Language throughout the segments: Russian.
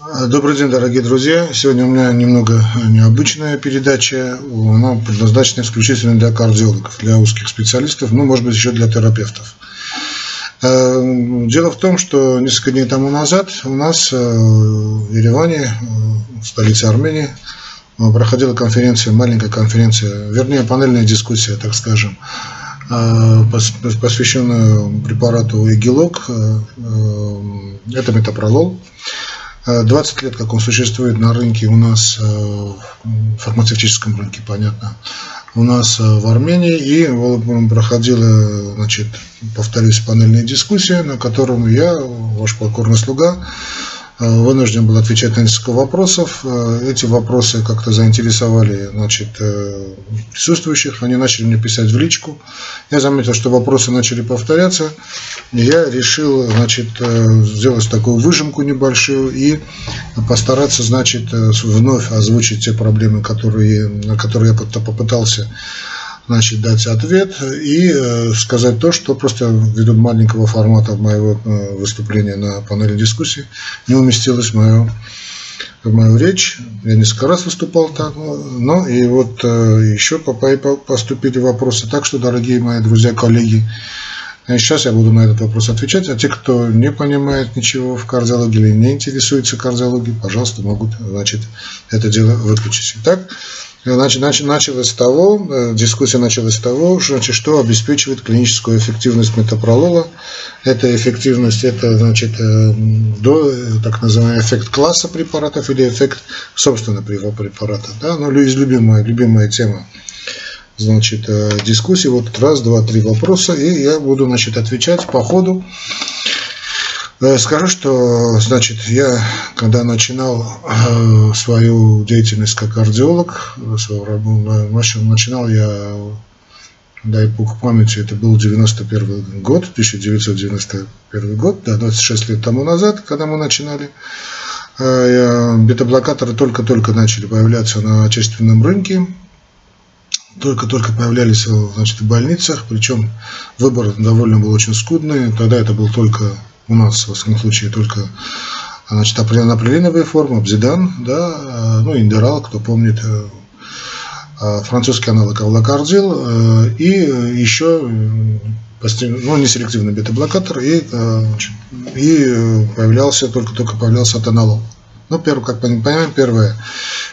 Добрый день, дорогие друзья. Сегодня у меня немного необычная передача. Она предназначена исключительно для кардиологов, для узких специалистов, ну, может быть, еще для терапевтов. Э, дело в том, что несколько дней тому назад у нас э, в Ереване, э, в столице Армении, проходила конференция, маленькая конференция, вернее, панельная дискуссия, так скажем, посвященная препарату Эгилок, это метапролол. 20 лет, как он существует на рынке у нас, в фармацевтическом рынке, понятно, у нас в Армении, и проходила, значит, повторюсь, панельная дискуссия, на котором я, ваш покорный слуга, Э, вынужден был отвечать на несколько вопросов. Э, эти вопросы как-то заинтересовали значит, э, присутствующих. Они начали мне писать в личку. Я заметил, что вопросы начали повторяться. Я решил значит, сделать такую выжимку небольшую и постараться значит, вновь озвучить те проблемы, которые, на которые я попытался значит, дать ответ и э, сказать то, что просто ввиду маленького формата моего э, выступления на панели дискуссии не уместилось в мою, в мою речь. Я несколько раз выступал так, но и вот э, еще поступили вопросы. Так что, дорогие мои друзья, коллеги, Сейчас я буду на этот вопрос отвечать, а те, кто не понимает ничего в кардиологии или не интересуется кардиологией, пожалуйста, могут значит, это дело выключить. Итак, Значит, началось с того, э, дискуссия началась с того, значит, что обеспечивает клиническую эффективность метапролола. Эта эффективность, это значит, э, до, э, так называемый эффект класса препаратов или эффект собственно препарата. Да? Ну, любимая, любимая тема значит, дискуссии. Вот раз, два, три вопроса, и я буду значит, отвечать по ходу. Э, скажу, что, значит, я, когда начинал э, свою деятельность как кардиолог, свою начинал я, дай бог памяти, это был 91 год, 1991 год, да, 26 лет тому назад, когда мы начинали. Э, бета-блокаторы только-только начали появляться на отечественном рынке, только-только появлялись значит, в больницах, причем выбор довольно был очень скудный, тогда это был только у нас, во всяком случае, только значит, наплевиновая форма, обзидан, да, ну, индерал, кто помнит, э, э, французский аналог авлокардил, э, и еще ну, неселективный бета-блокатор, и, и появлялся, только-только появлялся атонолол. Ну, первый, как понимаем, первое,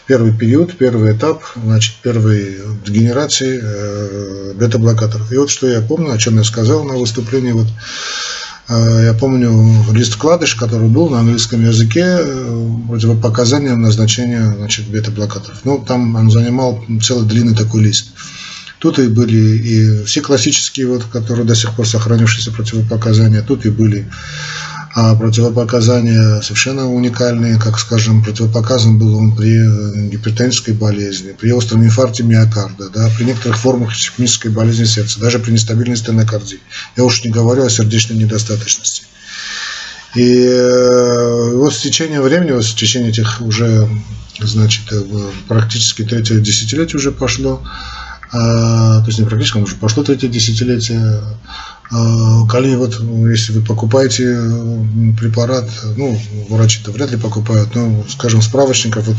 первый период, первый этап, значит, первой генерации э, бета-блокаторов. И вот что я помню, о чем я сказал на выступлении, вот Э, я помню лист вкладыш, который был на английском языке, э, противопоказанием назначения значит, бета-блокаторов. Ну, там он занимал целый длинный такой лист. Тут и были и все классические, вот, которые до сих пор сохранившиеся противопоказания, тут и были а противопоказания совершенно уникальные, как, скажем, противопоказан был он при э, гипертонической болезни, при остром инфаркте миокарда, да, при некоторых формах ишемической болезни сердца, даже при нестабильной стенокардии. Я уж не говорю о сердечной недостаточности. И э, вот с течением времени, вот с течением этих уже, значит, э, практически третье десятилетие уже пошло, а, то есть не практически, уже пошло третье десятилетие, а, Коли вот, ну, если вы покупаете препарат, ну, врачи-то вряд ли покупают, но, скажем, справочников, вот,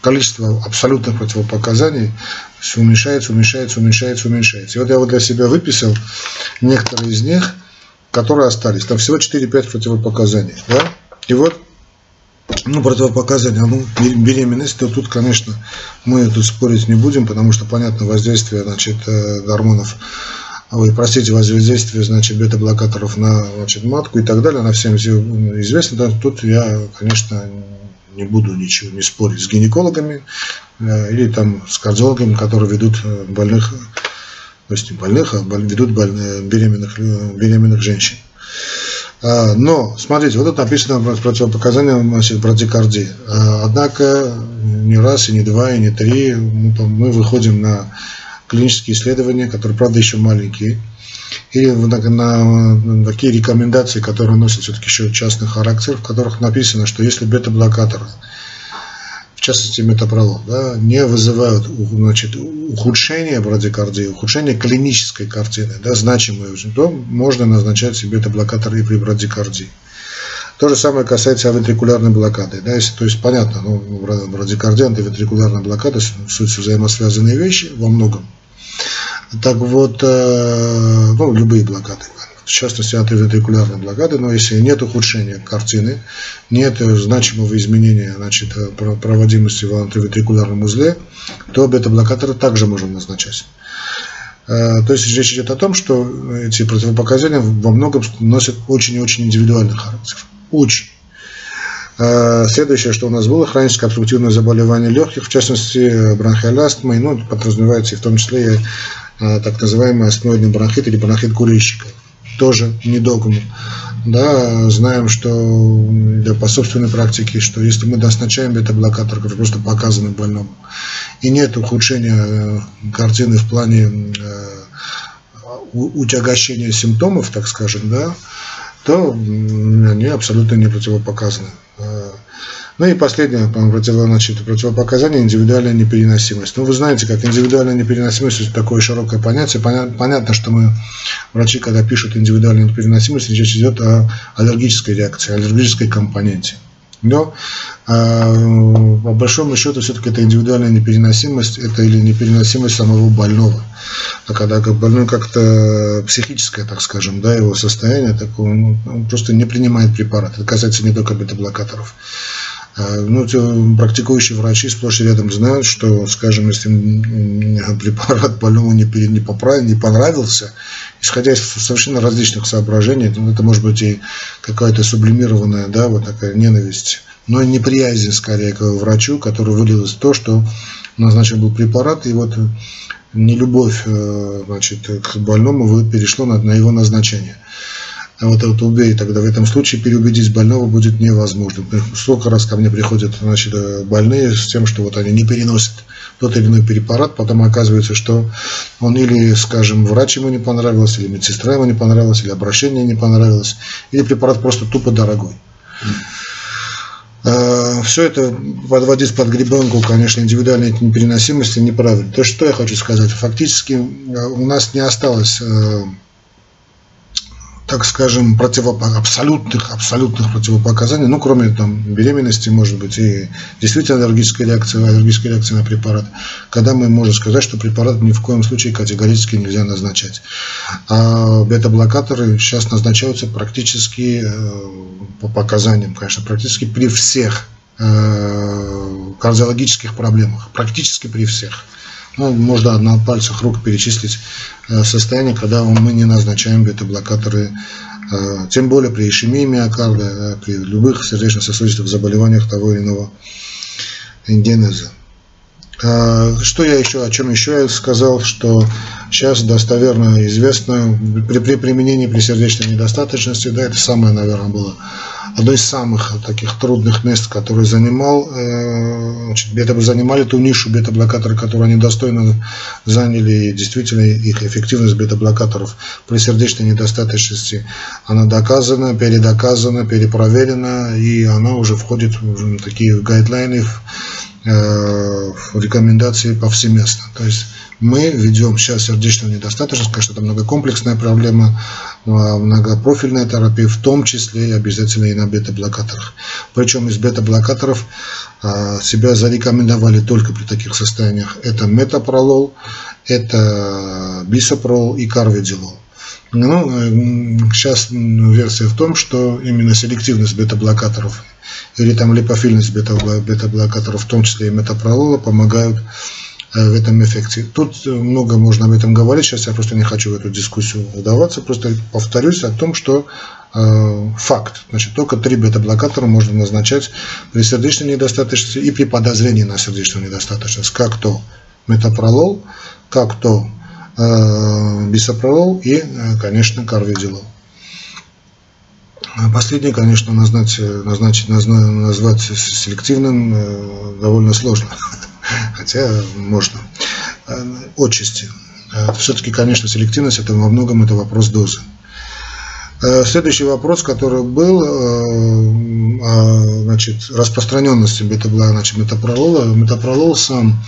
количество абсолютных противопоказаний все уменьшается, уменьшается, уменьшается, уменьшается. И вот я вот для себя выписал некоторые из них, которые остались. Там всего 4-5 противопоказаний. Да? И вот ну, противопоказания, ну, беременность, то тут, конечно, мы тут спорить не будем, потому что, понятно, воздействие, значит, э, гормонов ой, простите, воздействие, значит, бета-блокаторов на значит, матку и так далее, она всем известна. Да, тут я, конечно, не буду ничего не спорить с гинекологами э, или там с кардиологами, которые ведут э, больных, то есть не больных, а ведут больных, беременных, беременных женщин. А, но, смотрите, вот тут написано противопоказания значит, брадикардии. А, однако, не раз, и не два, и не три, мы выходим на клинические исследования, которые, правда, еще маленькие, или на, на, на такие рекомендации, которые носят все-таки еще частный характер, в которых написано, что если бета-блокаторы, в частности метапролол, да, не вызывают значит, ухудшения брадикардии, ухудшения клинической картины, да, значимые, то можно назначать себе бета-блокаторы и при брадикардии. То же самое касается вентрикулярной блокады. Да, если, то есть понятно, ну, радикардия, антивентрикулярная блокада, суть взаимосвязанные вещи во многом. Так вот, э, ну, любые блокады, в частности антивентрикулярной блокады, но если нет ухудшения картины, нет значимого изменения значит, проводимости в антивентрикулярном узле, то бета-блокаторы также можем назначать. Э, то есть речь идет о том, что эти противопоказания во многом носят очень и очень индивидуальный характер. Очень. Э, следующее, что у нас было, хроническое обструктивное заболевание легких, в частности бронхиальная астма, ну, подразумевается и в том числе э, так называемый астмоидный бронхит или бронхит курильщика. Тоже не догма. Да, знаем, что да, по собственной практике, что если мы назначаем бета-блокатор, который просто показаны больному, и нет ухудшения картины в плане утягощения симптомов, так скажем, да, то они абсолютно не противопоказаны. А, ну и последнее значит, противопоказание – индивидуальная непереносимость. Ну, вы знаете, как индивидуальная непереносимость – это такое широкое понятие. Понятно, что мы, врачи, когда пишут индивидуальную непереносимость, речь идет о аллергической реакции, аллергической компоненте. Но а, по большому счету все-таки это индивидуальная непереносимость, это или непереносимость самого больного. А когда больной как-то психическое, так скажем, да, его состояние, так он, он просто не принимает препарат. Это касается не только бета-блокаторов. А, ну, практикующие врачи сплошь и рядом знают, что, скажем, если препарат больному не, не, поправил, не понравился, исходя из совершенно различных соображений, это может быть и какая-то сублимированная, да, вот такая ненависть, но неприязнь скорее к врачу, который вылилась в то, что назначен был препарат, и вот нелюбовь э, значит, к больному перешло на, на его назначение. А вот это убей, тогда в этом случае переубедить больного будет невозможно. Сколько раз ко мне приходят значит, э, больные с тем, что вот они не переносят тот или иной препарат, потом оказывается, что он или, скажем, врач ему не понравился, или медсестра ему не понравилась, или обращение не понравилось, или препарат просто тупо дорогой. Э, Все это подводить под гребенку, конечно, индивидуальной непереносимости неправильно. То, что я хочу сказать, фактически э, у нас не осталось так скажем, противоп... абсолютных, абсолютных противопоказаний, ну, кроме там беременности, может быть, и действительно аллергической реакции, аллергической реакции на препарат, когда мы можем сказать, что препарат ни в коем случае категорически нельзя назначать. А бета-блокаторы сейчас назначаются практически э, по показаниям, конечно, практически при всех э, кардиологических проблемах, практически при всех. Ну, можно на пальцах рук перечислить э, состояние, когда мы не назначаем бета-блокаторы, э, тем более при ишемии миокарда, э, при любых сердечно-сосудистых заболеваниях того или иного генеза. Что я еще, о чем еще я сказал, что сейчас достоверно известно при, при применении при сердечной недостаточности, да, это самое, наверное, было одно из самых таких трудных мест, который занимал, э, значит, бета, занимали ту нишу бета-блокаторы, которую они достойно заняли, и действительно их эффективность бета-блокаторов при сердечной недостаточности, она доказана, передоказана, перепроверена, и она уже входит в такие гайдлайны, э, в рекомендации повсеместно. То есть мы ведем сейчас сердечную недостаточность, конечно, это многокомплексная проблема, многопрофильная терапия, в том числе и обязательно и на бета-блокаторах. Причем из бета-блокаторов а, себя зарекомендовали только при таких состояниях. Это метапролол, это бисопрол и карвидилол. Ну, сейчас версия в том, что именно селективность бета-блокаторов или там липофильность бета-блокаторов, в том числе и метапролола, помогают в этом эффекте. Тут много можно об этом говорить, сейчас я просто не хочу в эту дискуссию вдаваться, просто повторюсь о том, что э, факт. Значит, только три бета-блокатора можно назначать при сердечной недостаточности и при подозрении на сердечную недостаточность, как то метапролол, как то э, бисопролол и, э, конечно, карвидилол. Последний, конечно, назначить, назначить, назвать селективным э, довольно сложно. хотя можно. Э, отчасти. Э, Все-таки, конечно, селективность это во многом это вопрос дозы. Э, следующий вопрос, который был, значит, распространенности бета-блока, значит, метапролола. Метапролол сам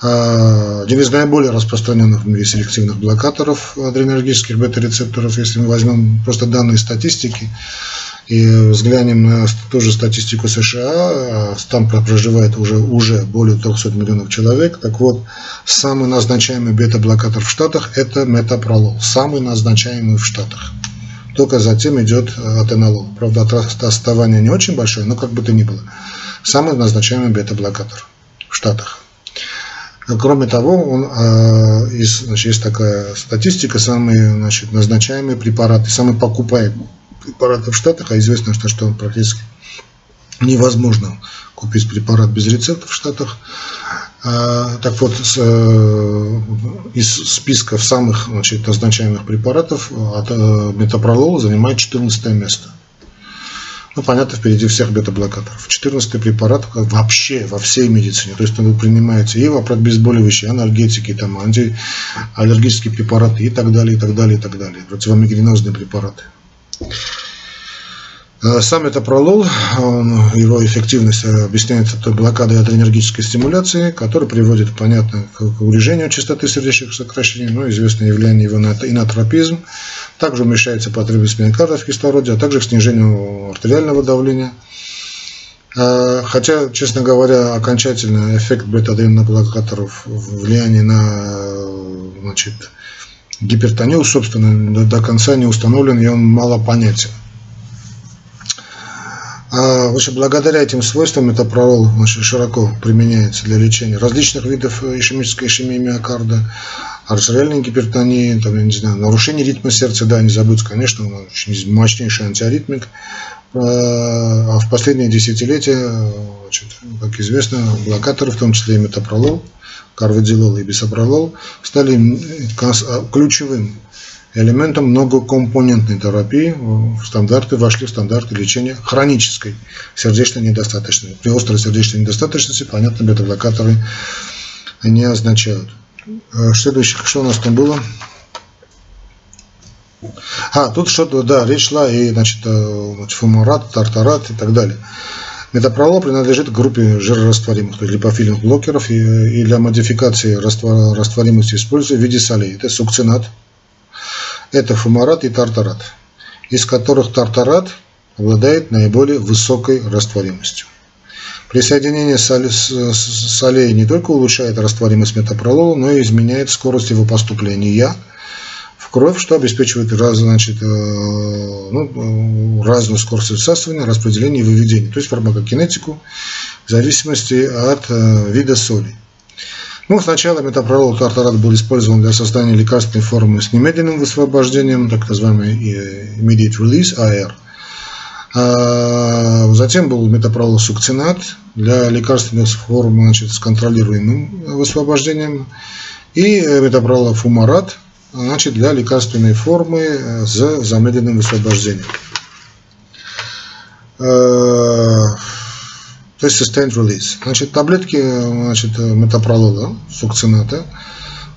один из наиболее распространенных в мире селективных блокаторов адренергических бета-рецепторов, если мы возьмем просто данные статистики, и взглянем на ту же статистику США, там проживает уже, уже более 300 миллионов человек. Так вот, самый назначаемый бета-блокатор в Штатах – это метапролол, самый назначаемый в Штатах. Только затем идет атенолол. Правда, отставание не очень большое, но как бы то ни было. Самый назначаемый бета-блокатор в Штатах. Кроме того, он, э, есть, значит, есть такая статистика, самые значит, назначаемые препараты, самые покупаемые препараты в Штатах, а известно, что, что практически невозможно купить препарат без рецепта в Штатах. А, так вот, э, из списка самых значит, назначаемых препаратов от э, метапролол занимает 14 место. Ну, понятно, впереди всех бета-блокаторов. 14 препарат вообще во всей медицине. То есть он принимается и обезболивающие, анальгетики, там, антиаллергические препараты и так далее, и так далее, и так далее. Противомигренозные препараты. Э, сам это пролол, его эффективность объясняется той блокадой адренергической стимуляции, которая приводит, понятно, к урежению частоты сердечных сокращений, но известное явление его инотропизм. Также уменьшается потребность миокарда в кислороде, а также к снижению артериального давления. Э, хотя, честно говоря, окончательный эффект бета-адреноблокаторов влияние на значит, гипертонию, собственно, до конца не установлен, и он мало понятен. А, вообще, благодаря этим свойствам метапролол значит, широко применяется для лечения различных видов ишемической ишемии миокарда, артериальной гипертонии, там, я не знаю, нарушение ритма сердца, да, не забудь, конечно, он очень мощнейший антиаритмик. А, а в последние десятилетия, значит, как известно, блокаторы, в том числе и метапролол, карвадилол и бисопролол, стали ключевым элементом многокомпонентной терапии в стандарты, вошли в стандарты лечения хронической сердечной недостаточности. При острой сердечной недостаточности, понятно, бета-блокаторы не означают. Э, следующее, что у нас там было? А, тут что-то, да, речь шла и, значит, э, фумарат, тартарат и так далее. Метапролол принадлежит к группе жирорастворимых, то есть липофильных блокеров, и, и для модификации растворимости используется в виде солей. Это сукцинат, это фумарат и тартарат, из которых тартарат обладает наиболее высокой растворимостью. Присоединение солей не только улучшает растворимость метапролола, но и изменяет скорость его поступления кровь, что обеспечивает раз, значит, э, ну, разную скорость всасывания, распределения и выведения, то есть фармакокинетику в зависимости от э, вида соли. Ну, сначала метапролол тартарат был использован для создания лекарственной формы с немедленным высвобождением, так называемый э, immediate release, AR. А затем был метапролол сукцинат для лекарственных форм значит, с контролируемым высвобождением. И метапролол фумарат значит, для лекарственной формы э, с замедленным высвобождением. Э, то есть sustained release. Значит, таблетки значит, метапролола, сукцината,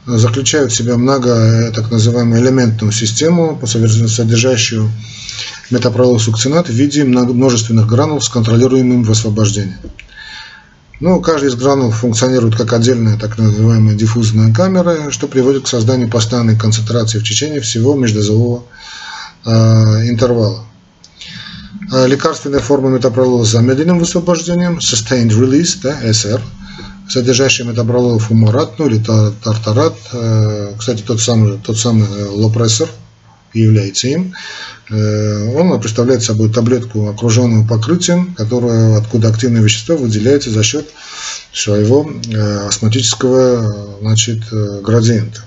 заключают в себя много э, так называемую элементную систему, содержащую метапролол сукцинат в виде множественных гранул с контролируемым высвобождением. Ну, каждый из гранул функционирует как отдельная так называемая диффузная камера, что приводит к созданию постоянной концентрации в течение всего междозового э, интервала. Э, лекарственная форма метапролола с замедленным высвобождением, sustained release, да, SR, содержащая метапролол фумарат, ну или тартарат, э, кстати, тот самый, тот самый э, лопрессор является им. Он представляет собой таблетку, окруженную покрытием, которая, откуда активное вещество выделяется за счет своего осмотического значит, градиента.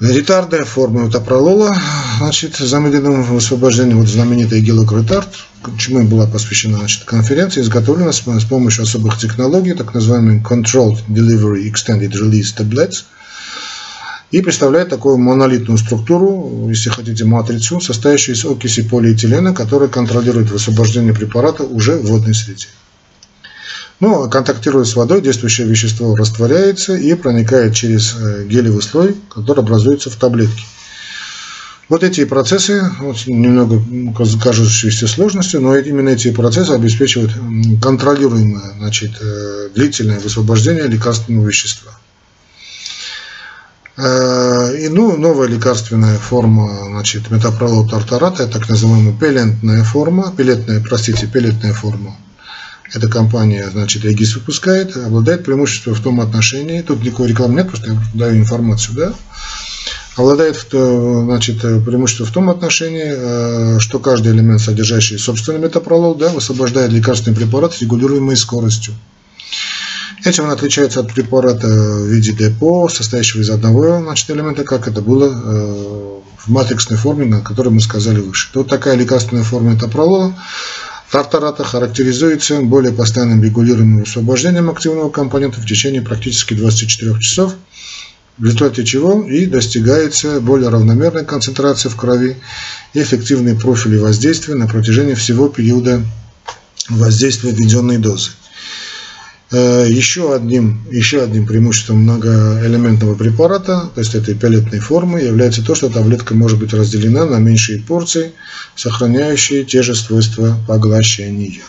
Ретардная форма метапролола, значит, замедленным высвобождением, вот знаменитый гелокретард, чему была посвящена значит, конференция, изготовлена с, помощью особых технологий, так называемый Controlled Delivery Extended Release Tablets, и представляет такую монолитную структуру, если хотите, матрицу, состоящую из окиси полиэтилена, которая контролирует высвобождение препарата уже в водной среде. Ну, контактируя с водой, действующее вещество растворяется и проникает через э, гелевый слой, который образуется в таблетке. Вот эти процессы, вот немного кажущиеся сложностью, но именно эти процессы обеспечивают контролируемое значит, э, длительное высвобождение лекарственного вещества. И, ну, новая лекарственная форма, значит, метапролол тартарата, так называемая пелентная форма, пелетная, простите, пелетная форма. Эта компания, значит, Эгис выпускает, обладает преимуществом в том отношении, тут никакой рекламы нет, просто я даю информацию, да, обладает значит, преимуществом в том отношении, э, что каждый элемент, содержащий собственный метапролол, да, высвобождает лекарственный препарат с регулируемой скоростью. Этим он отличается от препарата в виде депо, состоящего из одного значит, элемента, как это было э, в матричной форме, на которой мы сказали выше. Вот такая лекарственная форма метапролола Тартарата характеризуется более постоянным регулируемым освобождением активного компонента в течение практически 24 часов – в результате чего и достигается более равномерная концентрация в крови и эффективные профили воздействия на протяжении всего периода воздействия введенной дозы. Э, еще одним, еще одним преимуществом многоэлементного препарата, то есть этой пелетной формы, является то, что таблетка может быть разделена на меньшие порции, сохраняющие те же свойства поглощения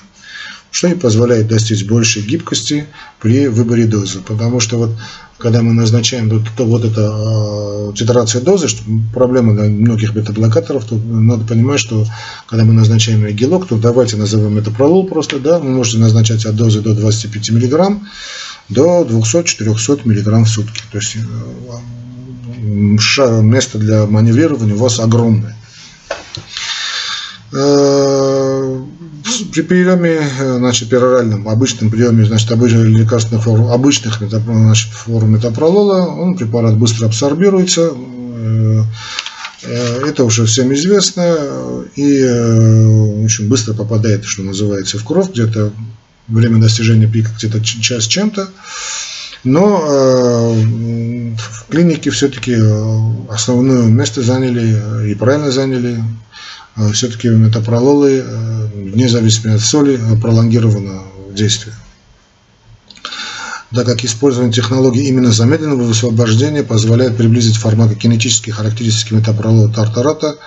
что и позволяет достичь большей гибкости при выборе дозы. Потому что вот когда мы назначаем то, то вот это э, титрация дозы, что проблема для многих бета-блокаторов, то надо понимать, что когда мы назначаем гелок, то давайте назовем это пролол просто, да, вы можете назначать от дозы до 25 мг до 200-400 мг в сутки. То есть э, место для маневрирования у вас огромное. При приеме, э, значит, пероральном, обычном приеме, значит, обычных лекарственных форм, обычных значит, форм метапролола, он препарат быстро абсорбируется, э, э, это уже всем известно и очень быстро попадает, что называется, в кровь, где-то время достижения пика где-то час чем-то. Но в клинике все-таки основное место заняли и правильно заняли все-таки метапрололы э, вне зависимости от соли, э, пролонгировано действие. Так как использование технологии именно замедленного высвобождения позволяет приблизить фармакокинетические характеристики метапролола тартарата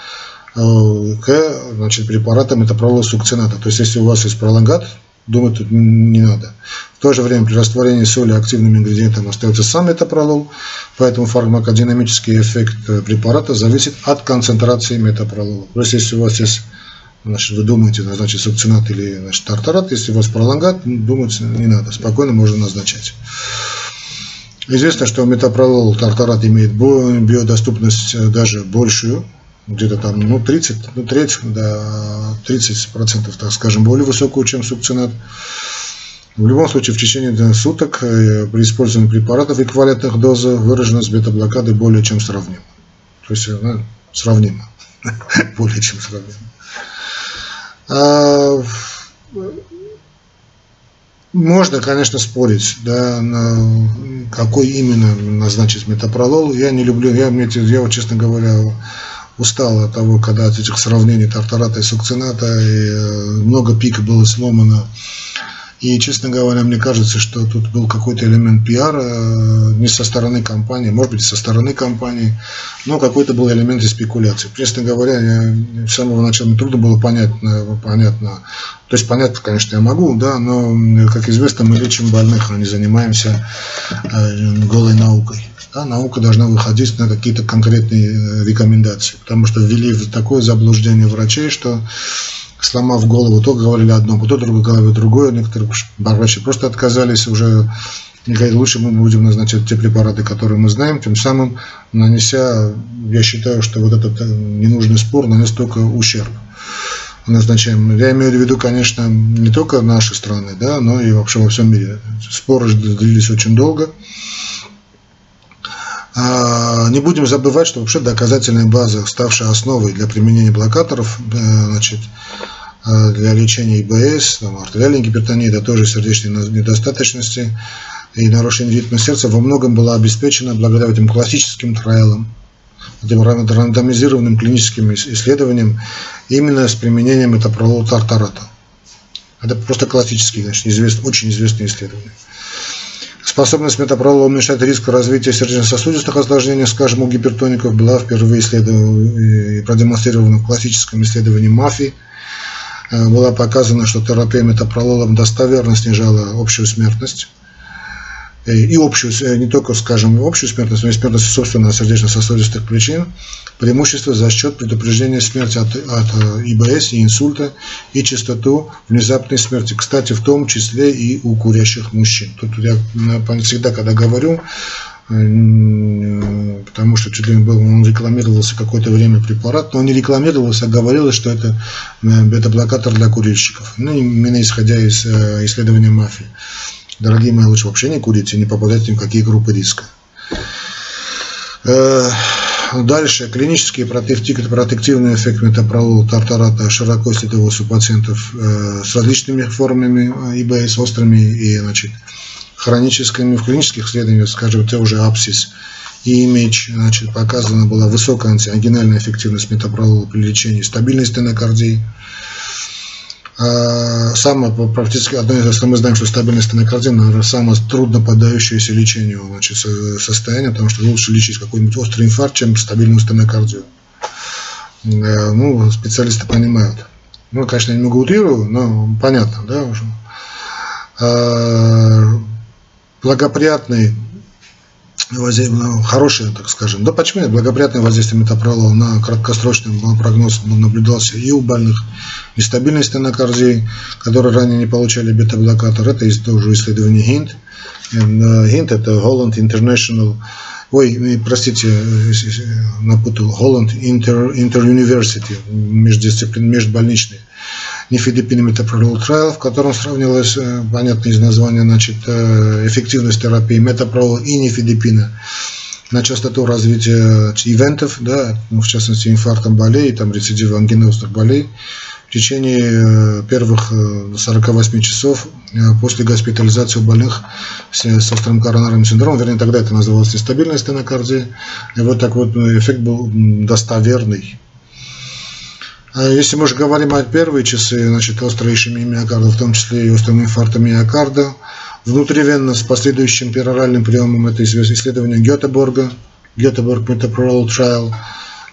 э, к значит, препаратам метапролола сукцината. То есть, если у вас есть пролонгат, думать тут не надо. В то же время при растворении соли активным ингредиентом остается сам метапролол, поэтому фармакодинамический эффект э, препарата зависит от концентрации метапролола. То есть, если у вас есть Значит, вы думаете назначить сукцинат или значит, тартарат, если у вас пролонгат, думать не надо, спокойно можно назначать. Известно, что метапролол тартарат имеет биодоступность э, даже большую, где-то там ну, 30, ну, треть до 30 процентов, так скажем, более высокую, чем сукцинат. В любом случае, в течение суток э, при использовании препаратов эквивалентных дозы выраженность бета-блокады более чем сравнима. То есть, ну, сравнима. более чем сравнима. Можно, конечно, спорить, да, на какой именно назначить метапролол. Я не люблю, я, я вот, честно говоря, устал от того, когда от этих сравнений тартарата и сукцината, и э, много пик было сломано и, честно говоря, мне кажется, что тут был какой-то элемент пиара э, не со стороны компании, может быть, со стороны компании, но какой-то был элемент спекуляции. Честно говоря, я, с самого начала мне трудно было понять, понятно. То есть понять, конечно, я могу, да, но, как известно, мы лечим больных, а не занимаемся э, голой наукой. Да, наука должна выходить на какие-то конкретные э, рекомендации, потому что ввели в такое заблуждение врачей, что сломав голову, то говорили одно, потом другое говорили другое. Некоторые врачи просто отказались уже и говорили, лучше мы будем назначать те препараты, которые мы знаем, тем самым нанеся, я считаю, что вот этот э, ненужный спор нанес только ущерб назначаем. Я имею в виду, конечно, не только наши страны, да, но и вообще во всем мире. Споры длились очень долго. А, не будем забывать, что вообще доказательная база, ставшая основой для применения блокаторов, э, значит, э, для лечения ИБС, там, артериальной гипертонии, да тоже сердечной недостаточности и нарушения ритма сердца во многом была обеспечена благодаря этим классическим трайлам, этим рандомизированным клиническим исследованиям именно с применением метапролола тартарата. Это просто классические, значит, известные, очень известные исследования. Способность метапролола уменьшать риск развития сердечно-сосудистых осложнений, скажем, у гипертоников, была впервые исследована и продемонстрирована в классическом исследовании МАФИ. Э, была показана, что терапия метапрололом достоверно снижала общую смертность. И общую, не только, скажем, общую смертность, но и смертность собственно сердечно-сосудистых причин, преимущество за счет предупреждения смерти от, от ИБС и инсульта и частоту внезапной смерти. Кстати, в том числе и у курящих мужчин. Тут я всегда, когда говорю, потому что чуть ли не был, он рекламировался какое-то время препарат, но он не рекламировался, а говорилось, что это бета-блокатор для курильщиков. Ну, именно исходя из исследования мафии. Дорогие мои, лучше вообще не курите, не попадайте ни в какие группы риска. Дальше. Клинический протективный эффект метапролола тартарата широко исследовался у пациентов с различными формами ИБС, острыми и значит, хроническими. В клинических исследованиях, скажем, это уже апсис и меч, значит, показана была высокая антиангинальная эффективность метапролола при лечении стабильной стенокардии. А, самое практически одно из что мы знаем, что стабильная стенокардия, наверное, самое трудно поддающееся лечению значит, состояние, потому что лучше лечить какой-нибудь острый инфаркт, чем стабильную стенокардию. Э, ну, специалисты понимают. Ну, конечно, я немного утрирую, но понятно, да, уже. А, благоприятный хорошее, так скажем. Да почему нет? Благоприятное воздействие метапролола на краткосрочный прогноз наблюдался и у больных нестабильной стенокардии, которые ранее не получали бета-блокатор. Это из тоже исследование HINT. HINT это Holland International Ой, простите, напутал. Holland Inter, Inter University, междисциплин, межбольничный нефидипин метапролол трайл, в котором сравнивалась, э, понятно из названия, значит, э, эффективность терапии метапрола и нефидипина на частоту развития ивентов, да, ну, в частности инфарктом болей, там рецидива ангинозных болей, в течение э, первых 48 часов после госпитализации у больных с, с острым коронарным синдромом, вернее тогда это называлось нестабильная стенокардия, и вот так вот эффект был достоверный. А если мы же говорим о первые часы, значит, острой ишемии миокарда, в том числе и острым инфарктом миокарда, внутривенно с последующим пероральным приемом, это исследование Гетеборга, Гетеборг Metaprolol Trial,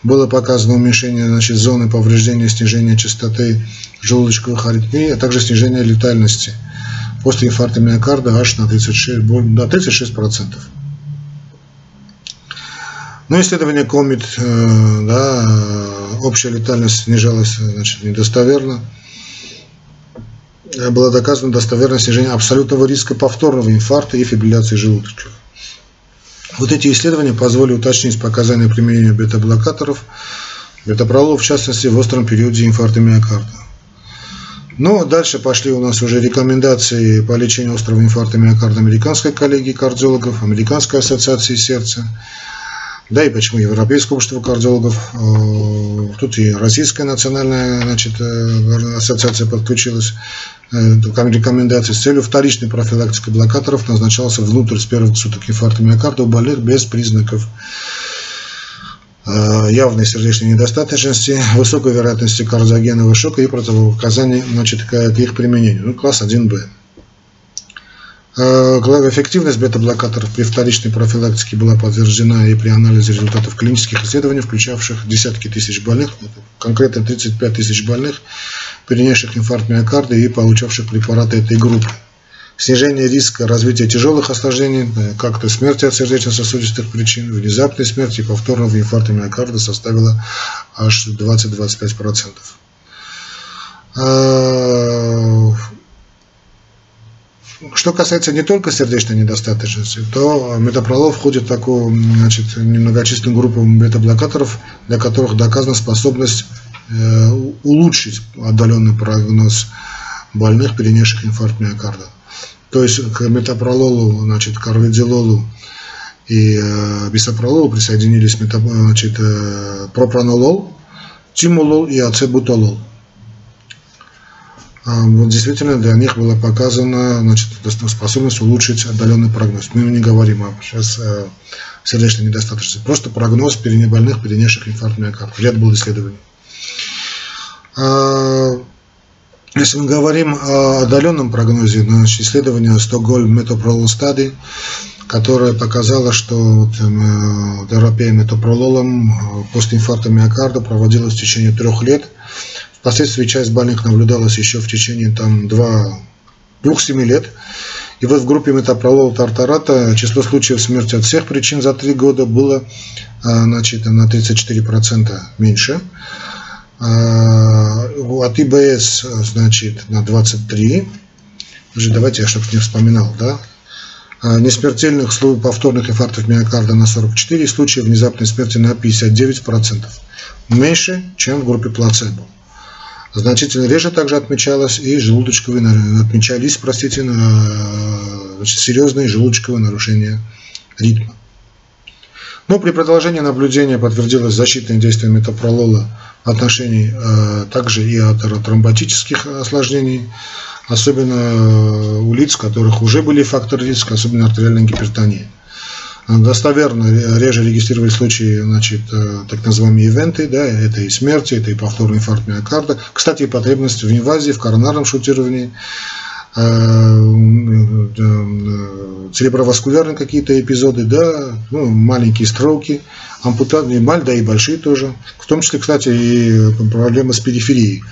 было показано уменьшение значит, зоны повреждения, снижение частоты желудочковых аритмий, а также снижение летальности после инфаркта миокарда аж на 36, до 36%. Ну, исследование Комит, э, да, общая летальность снижалась значит, недостоверно. Было доказано достоверное снижение абсолютного риска повторного инфаркта и фибрилляции желудочков. Вот эти исследования позволили уточнить показания применения бета-блокаторов, бета-пролов, в частности, в остром периоде инфаркта миокарда. Но дальше пошли у нас уже рекомендации по лечению острого инфаркта миокарда американской коллегии кардиологов, Американской ассоциации сердца, да и почему Европейское общество кардиологов, э, тут и Российская национальная значит, э, ассоциация подключилась э, к рекомендации с целью вторичной профилактики блокаторов назначался внутрь с первых суток инфаркта миокарда у больных без признаков явной сердечной недостаточности, высокой вероятности кардиогенного шока и противопоказаний значит, к их применению. Ну, класс 1Б. Э, эффективность бета-блокаторов при вторичной профилактике была подтверждена и при анализе результатов клинических исследований, включавших десятки тысяч больных, конкретно 35 тысяч больных, перенесших инфаркт миокарда и получавших препараты этой группы. Снижение риска развития тяжелых осложнений, э, как-то смерти от сердечно-сосудистых причин, внезапной смерти и повторного инфаркта миокарда составило аж 20-25%. Что касается не только сердечной недостаточности, то метапролол входит в такую значит, немногочисленную группу бета-блокаторов, для которых доказана способность э, улучшить отдаленный прогноз больных, перенесших инфаркт миокарда. То есть к метапрололу, значит, карвидилолу и э, бисопрололу присоединились мета, значит, э, пропранолол, тимолол и ацебутолол. А, вот действительно для них была показана значит, способность улучшить отдаленный прогноз. Мы не говорим о сейчас о сердечной недостаточности, просто прогноз больных, перенесших инфаркт миокарда. Ряд был исследований. А, если мы говорим о отдаленном прогнозе, значит, исследование Stockholm Metoprolol Study, которое показало, что вот, э, терапия метопрололом э, после инфаркта миокарда проводилась в течение трех лет – Впоследствии часть больных наблюдалась еще в течение там, 2-7 лет. И вот в группе метапролола тартарата число случаев смерти от всех причин за три года было значит, на 34% меньше. От ИБС, значит, на 23. Уже давайте я чтобы не вспоминал, да? Несмертельных повторных инфарктов миокарда на 44, случаев внезапной смерти на 59%. Меньше, чем в группе плацебо. Значительно реже также отмечалось и желудочковые, отмечались, простите, значит, серьезные желудочковые нарушения ритма. Но при продолжении наблюдения подтвердилось защитное действие метапролола в отношении э, также и от тромботических осложнений, особенно э, у лиц, у которых уже были факторы риска, особенно артериальная гипертония. Достоверно реже регистрировали случаи, значит, э, так называемые ивенты, да, это и смерти, это и повторный инфаркт миокарда. Кстати, потребность в инвазии, в коронарном шутировании, э, э, цереброваскулярные какие-то эпизоды, да, ну, маленькие строки, ампутации, да и большие тоже. В том числе, кстати, и проблема с периферией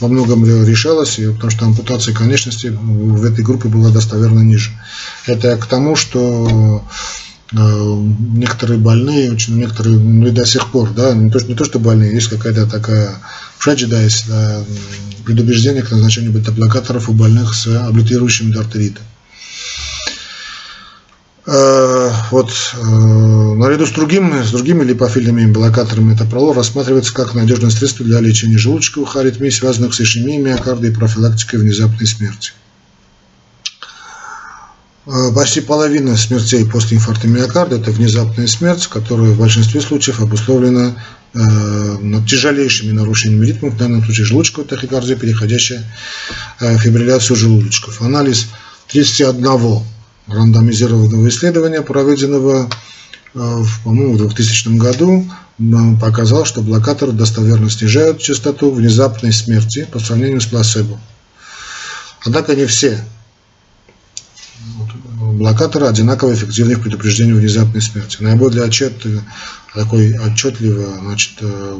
во многом решалась, потому что ампутация конечности в этой группе была достоверно ниже. Это к тому, что некоторые больные, очень некоторые, ну и до сих пор, да, не то, не то что больные, есть какая-то такая есть да, предубеждение к назначению бета-блокаторов у больных с облитирующим артеритом. Э, вот, э, наряду с другими, с другими липофильными блокаторами метапролол рассматривается как надежное средство для лечения желудочковых аритмий, связанных с ишемией миокарда и профилактикой внезапной смерти. Э, почти половина смертей после инфаркта миокарда – это внезапная смерть, которая в большинстве случаев обусловлена э, тяжелейшими нарушениями ритма, в данном случае желудочковая тахикардия, переходящая э, в фибрилляцию желудочков. Анализ 31 рандомизированного исследования, проведенного по-моему, в 2000 году, показал, что блокаторы достоверно снижают частоту внезапной смерти по сравнению с плацебо. Однако не все блокаторы одинаково эффективны в внезапной смерти. Наиболее отчет, такой отчетливо значит, э,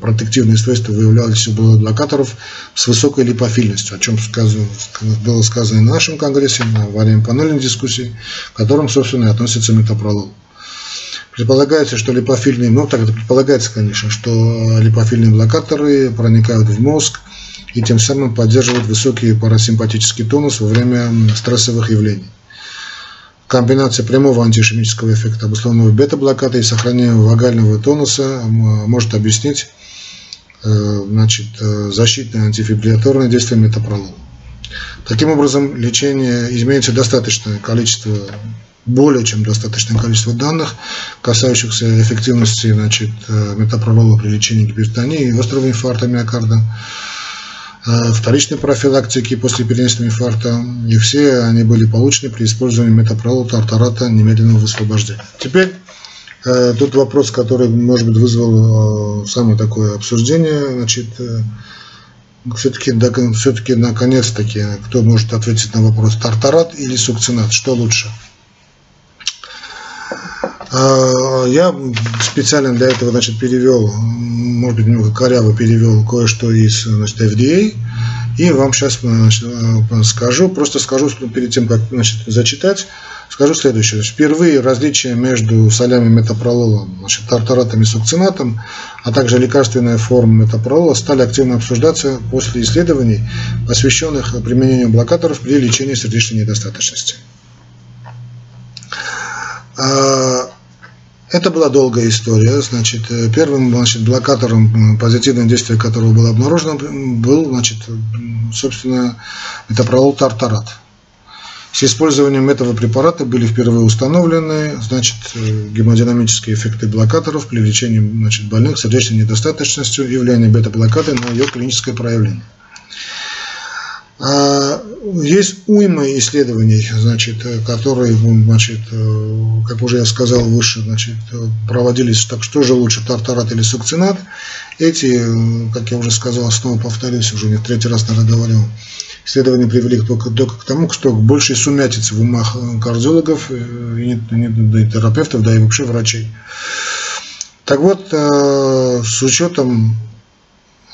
протективные свойства выявлялись у блокаторов с высокой липофильностью, о чем сказано, было сказано на нашем конгрессе, во время панельной дискуссии, к которым, собственно, и относится метапролол. Предполагается, что липофильные, ну так это предполагается, конечно, что липофильные блокаторы проникают в мозг и тем самым поддерживают высокий парасимпатический тонус во время стрессовых явлений комбинация прямого антишемического эффекта, обусловленного бета-блокадой и сохранения вагального тонуса может объяснить э, значит, э, защитное антифибрилляторное действие метапролола. Таким образом, лечение имеется достаточное количество, более чем достаточное количество данных, касающихся эффективности значит, э, метапролола при лечении гипертонии и острого инфаркта миокарда, вторичной профилактики после перенесенного инфаркта, и все они были получены при использовании метапрола тартарата немедленного высвобождения. Теперь э, тут вопрос, который, может быть, вызвал э, самое такое обсуждение, значит, все-таки все-таки наконец-таки, кто может ответить на вопрос, тартарат или сукцинат, что лучше? Я специально для этого значит, перевел может быть, немного коряво перевел кое-что из значит, FDA. И вам сейчас значит, скажу, просто скажу перед тем, как значит, зачитать, скажу следующее. Впервые различия между солями метапролола, значит, тартаратом и сукцинатом, а также лекарственная форма метапролола стали активно обсуждаться после исследований, посвященных применению блокаторов при лечении сердечной недостаточности. Это была долгая история. Значит, э, первым значит, блокатором, позитивное действие которого было обнаружено, был, значит, собственно, метапролол тартарат. С использованием этого препарата были впервые установлены значит, э, гемодинамические эффекты блокаторов при лечении значит, больных сердечной недостаточностью и влияние бета-блокады на ее клиническое проявление. А, есть уйма исследований, значит, которые, значит, как уже я сказал выше, значит, проводились, так что же лучше, тартарат или сукцинат. Эти, как я уже сказал, снова повторюсь, уже не третий раз, наверное, говорил, исследования привели только, только к тому, что к большей сумятице в умах кардиологов, э, и, не, и терапевтов, да и вообще врачей. Так вот, э, с учетом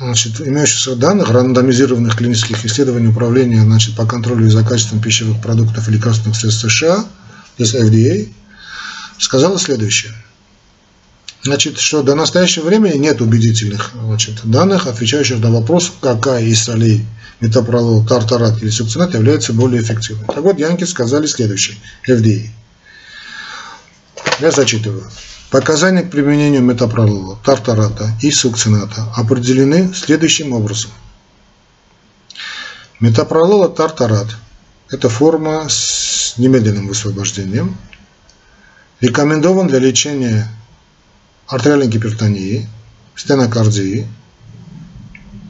значит, имеющихся данных рандомизированных клинических исследований управления значит, по контролю за качеством пищевых продуктов и лекарственных средств США, здесь FDA, сказала следующее. Значит, что до настоящего времени нет убедительных значит, данных, отвечающих на вопрос, какая из солей метапролол, тартарат или сукцинат является более эффективной. Так вот, Янки сказали следующее, FDA. Я зачитываю. Показания к применению метапролола, тартарата и сукцината определены следующим образом. Метапролола тартарат – это форма с немедленным высвобождением, рекомендован для лечения артериальной гипертонии, стенокардии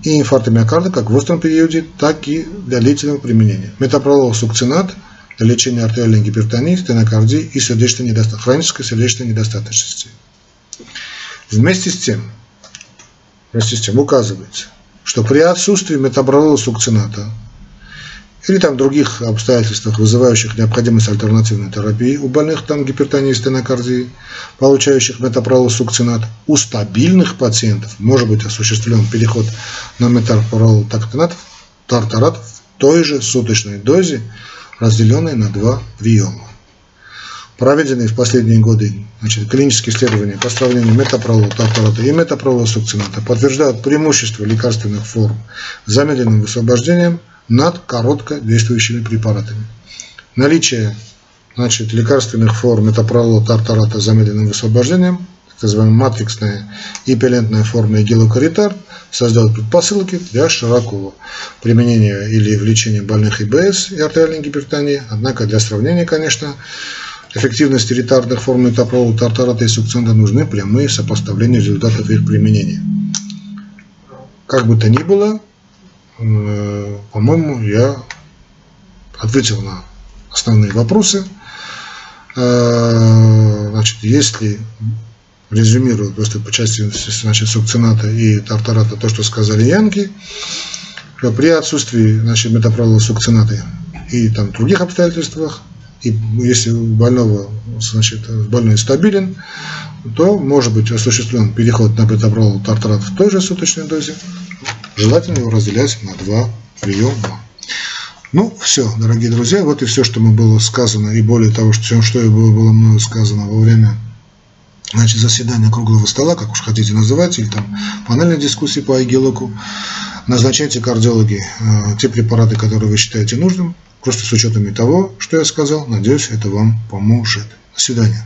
и инфаркта миокарда как в остром периоде, так и для длительного применения. Метапролол сукцинат для лечения артериальной гипертонии, стенокардии и сердечной недостаточности, хронической сердечной недостаточности. Вместе с тем, вместе с тем указывается, что при отсутствии метабролола сукцината или там других обстоятельствах, вызывающих необходимость альтернативной терапии у больных там гипертонией и стенокардии, получающих метапролол сукцинат, у стабильных пациентов может быть осуществлен переход на метапролол тартарат в той же суточной дозе, разделенной на два приема. Проведенные в последние годы значит, клинические исследования по сравнению метапролола тартарата и метапролола сукцината подтверждают преимущество лекарственных форм с замедленным высвобождением – над короткодействующими препаратами. Наличие значит, лекарственных форм метапролола тартарата с замедленным высвобождением, так называемая матриксная и пелентная форма игилокаритар, создает предпосылки для широкого применения или в лечении больных ИБС и артериальной гипертонии. Однако для сравнения, конечно, эффективности ретардных форм метапрола, тартарата и сукцинта нужны прямые сопоставления результатов их применения. Как бы то ни было, Э, по-моему, я ответил на основные вопросы. Э, значит, если резюмирую просто по части значит, сукцината и тартарата то, что сказали Янки, при отсутствии значит, метапрола сукцината и там других обстоятельствах, и если у больного значит, больной стабилен, то может быть осуществлен переход на метапрол тартарат в той же суточной дозе, желательно его разделять на два приема. Ну, все, дорогие друзья, вот и все, что мы было сказано, и более того, что, что было мною сказано во время значит, заседания круглого стола, как уж хотите называть, или там панельной дискуссии по Айгелоку. Назначайте кардиологи э, те препараты, которые вы считаете нужным, просто с учетом того, что я сказал. Надеюсь, это вам поможет. До свидания.